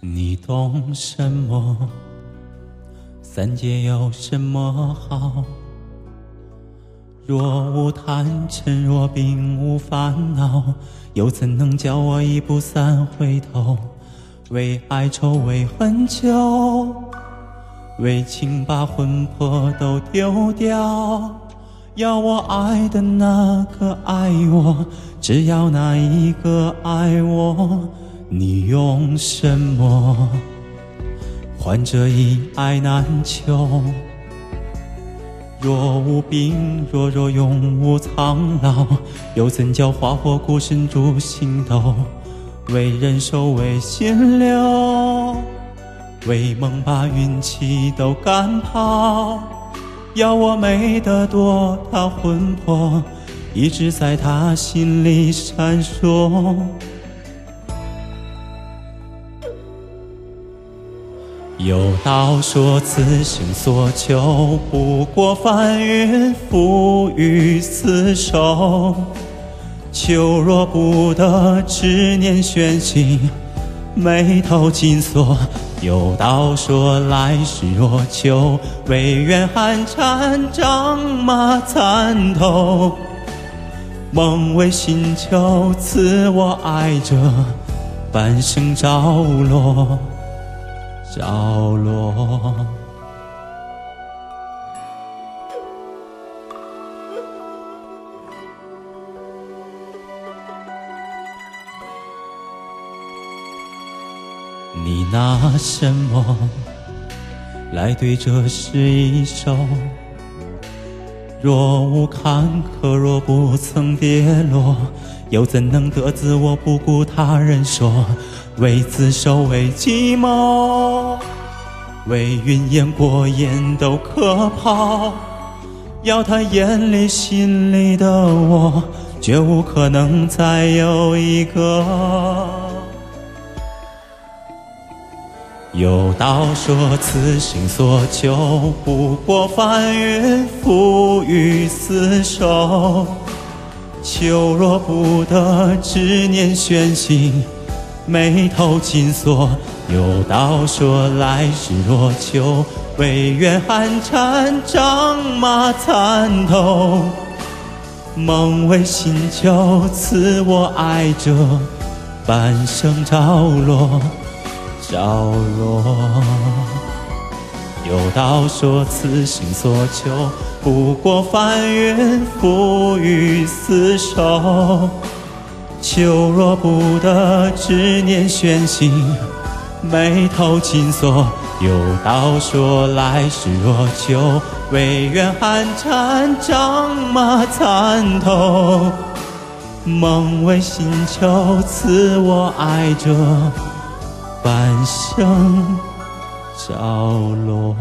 你懂什么？三界有什么好？若无贪嗔，若并无烦恼，又怎能叫我一步三回头？为爱愁，为恨揪，为情把魂魄都丢掉。要我爱的那个爱我，只要那一个爱我。你用什么换这一爱难求？若无病，若若永无苍老，又怎叫花火孤身逐星斗？为人守，为心留，为梦把运气都赶跑。要我美得多，他魂魄一直在他心里闪烁。有道说，此心所求不过翻云覆雨厮守。求若不得，执念悬心，眉头紧锁。有道说，来世若求，唯愿寒蝉仗马参透。梦为心囚，赐我爱着，半生着落。角落。你拿什么来对这诗一首？若无坎坷，若不曾跌落，又怎能得自我不顾他人说？为自守，为计谋，为云烟过眼都可抛。要他眼里心里的我，绝无可能再有一个。有道说，此心所求不过翻云覆雨厮守。求若不得，执念悬心。眉头紧锁，有道说来世若求，唯愿寒蝉仗马参透。梦为心囚，赐我爱者，半生着落着落。有道说此心所求，不过翻云覆雨厮守。求若不得，执念悬心，眉头紧锁。有道说来世若求，唯愿寒蝉仗马参透。梦为心囚，赐我爱者，半生着落。